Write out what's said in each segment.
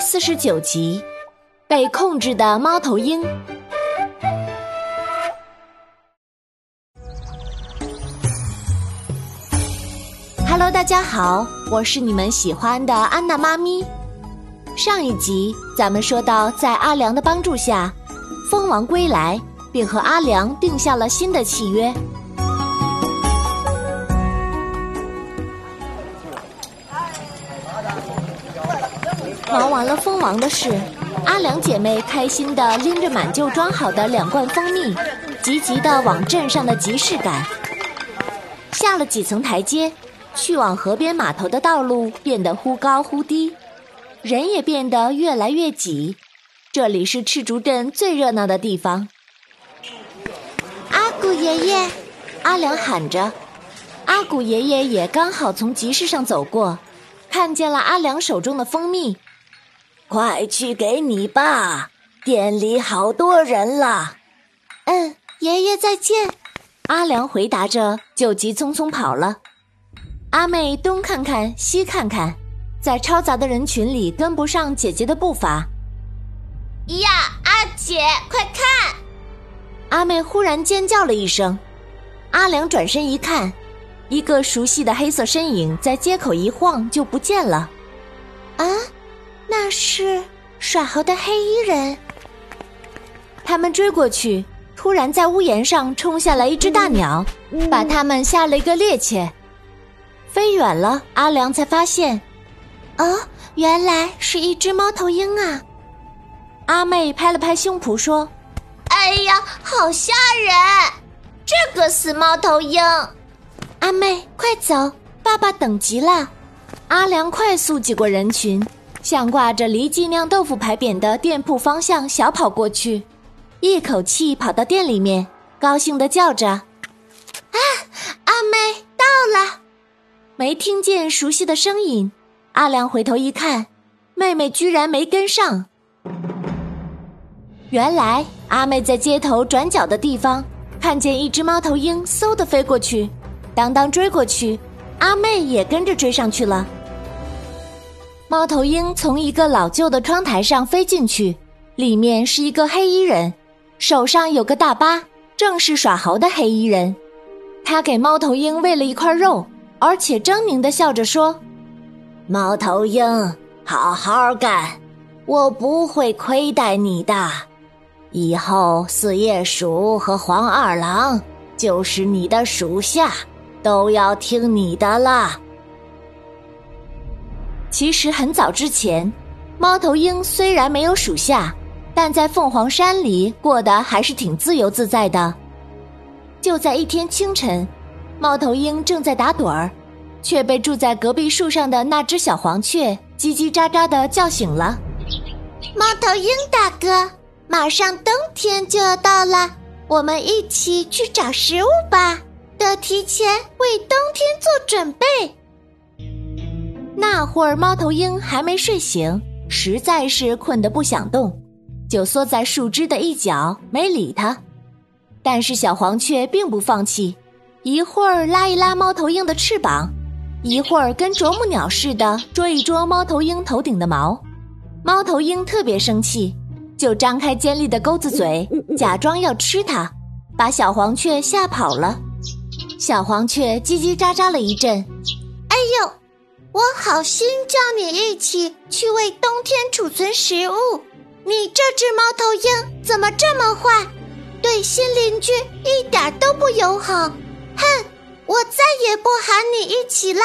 四十九集，被控制的猫头鹰。Hello，大家好，我是你们喜欢的安娜妈咪。上一集咱们说到，在阿良的帮助下，蜂王归来，并和阿良定下了新的契约。忙完了蜂王的事，阿良姐妹开心地拎着满就装好的两罐蜂蜜，急急地往镇上的集市赶。下了几层台阶，去往河边码头的道路变得忽高忽低，人也变得越来越挤。这里是赤竹镇最热闹的地方。阿古爷爷，阿良喊着，阿古爷爷也刚好从集市上走过，看见了阿良手中的蜂蜜。快去给你爸！店里好多人了。嗯，爷爷再见。阿良回答着，就急匆匆跑了。阿妹东看看西看看，在嘈杂的人群里跟不上姐姐的步伐。呀，阿姐，快看！阿妹忽然尖叫了一声。阿良转身一看，一个熟悉的黑色身影在街口一晃就不见了。啊！那是耍猴的黑衣人。他们追过去，突然在屋檐上冲下来一只大鸟，把他们吓了一个趔趄，飞远了。阿良才发现，哦，原来是一只猫头鹰啊！阿妹拍了拍胸脯说：“哎呀，好吓人！这个死猫头鹰！”阿妹，快走，爸爸等急了。阿良快速挤过人群。向挂着黎记酿豆腐牌匾的店铺方向小跑过去，一口气跑到店里面，高兴的叫着：“啊，阿妹到了！”没听见熟悉的声音，阿良回头一看，妹妹居然没跟上。原来阿妹在街头转角的地方看见一只猫头鹰，嗖的飞过去，当当追过去，阿妹也跟着追上去了。猫头鹰从一个老旧的窗台上飞进去，里面是一个黑衣人，手上有个大疤，正是耍猴的黑衣人。他给猫头鹰喂了一块肉，而且狰狞的笑着说：“猫头鹰，好好干，我不会亏待你的。以后四叶鼠和黄二郎就是你的属下，都要听你的了。”其实很早之前，猫头鹰虽然没有属下，但在凤凰山里过得还是挺自由自在的。就在一天清晨，猫头鹰正在打盹儿，却被住在隔壁树上的那只小黄雀叽叽喳喳的叫醒了。猫头鹰大哥，马上冬天就要到了，我们一起去找食物吧，得提前为冬天做准备。那会儿，猫头鹰还没睡醒，实在是困得不想动，就缩在树枝的一角，没理它。但是小黄雀并不放弃，一会儿拉一拉猫头鹰的翅膀，一会儿跟啄木鸟似的捉一捉猫头鹰头顶的毛。猫头鹰特别生气，就张开尖利的钩子嘴，假装要吃它，把小黄雀吓跑了。小黄雀叽叽喳喳了一阵！我好心叫你一起去为冬天储存食物，你这只猫头鹰怎么这么坏？对新邻居一点都不友好！哼，我再也不喊你一起了。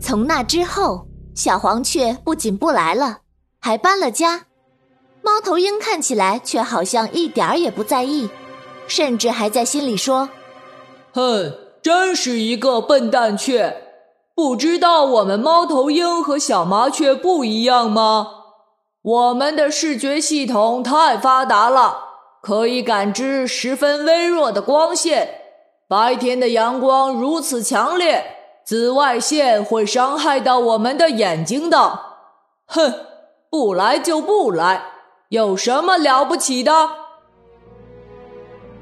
从那之后，小黄雀不仅不来了，还搬了家。猫头鹰看起来却好像一点儿也不在意，甚至还在心里说：“哼，真是一个笨蛋雀。”不知道我们猫头鹰和小麻雀不一样吗？我们的视觉系统太发达了，可以感知十分微弱的光线。白天的阳光如此强烈，紫外线会伤害到我们的眼睛的。哼，不来就不来，有什么了不起的？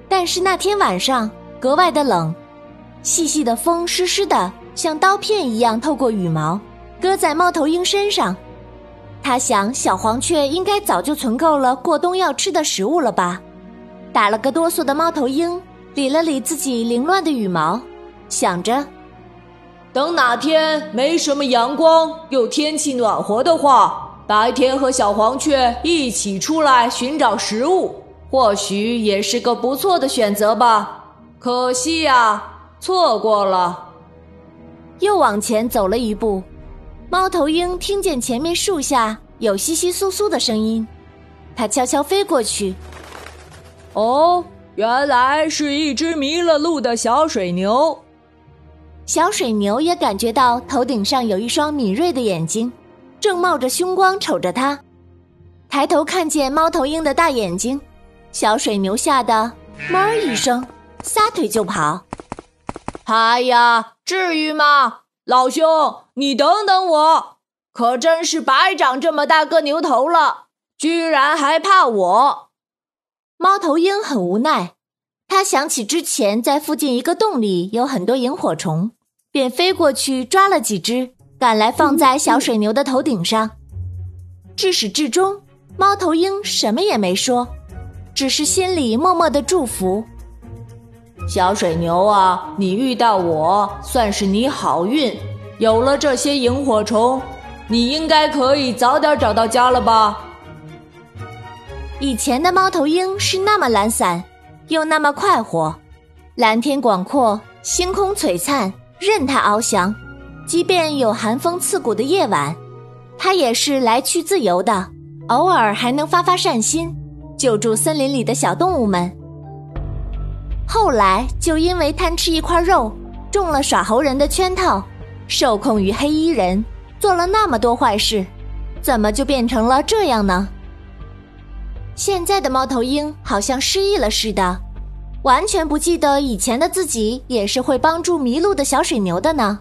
但是那天晚上格外的冷，细细的风湿湿的。像刀片一样透过羽毛，搁在猫头鹰身上，他想，小黄雀应该早就存够了过冬要吃的食物了吧？打了个哆嗦的猫头鹰理了理自己凌乱的羽毛，想着，等哪天没什么阳光，又天气暖和的话，白天和小黄雀一起出来寻找食物，或许也是个不错的选择吧。可惜呀，错过了。又往前走了一步。猫头鹰听见前面树下有窸窸窣窣的声音，它悄悄飞过去。哦，原来是一只迷了路的小水牛。小水牛也感觉到头顶上有一双敏锐的眼睛，正冒着凶光瞅着它。抬头看见猫头鹰的大眼睛，小水牛吓得哞一声，撒腿就跑。哎呀，至于吗？老兄，你等等我！可真是白长这么大个牛头了，居然还怕我！猫头鹰很无奈，他想起之前在附近一个洞里有很多萤火虫，便飞过去抓了几只，赶来放在小水牛的头顶上。至始至终，猫头鹰什么也没说，只是心里默默的祝福。小水牛啊，你遇到我算是你好运。有了这些萤火虫，你应该可以早点找到家了吧？以前的猫头鹰是那么懒散，又那么快活，蓝天广阔，星空璀璨，任它翱翔。即便有寒风刺骨的夜晚，它也是来去自由的，偶尔还能发发善心，救助森林里的小动物们。后来就因为贪吃一块肉，中了耍猴人的圈套，受控于黑衣人，做了那么多坏事，怎么就变成了这样呢？现在的猫头鹰好像失忆了似的，完全不记得以前的自己也是会帮助迷路的小水牛的呢。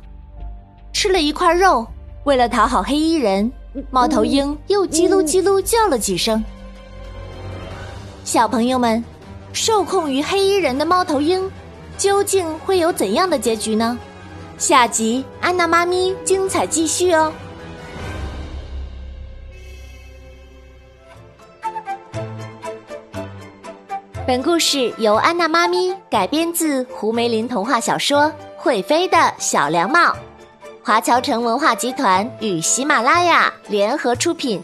吃了一块肉，为了讨好黑衣人，猫头鹰又叽噜叽噜叫了几声。小朋友们。受控于黑衣人的猫头鹰，究竟会有怎样的结局呢？下集安娜妈咪精彩继续哦！本故事由安娜妈咪改编自胡梅林童话小说《会飞的小凉帽》，华侨城文化集团与喜马拉雅联合出品。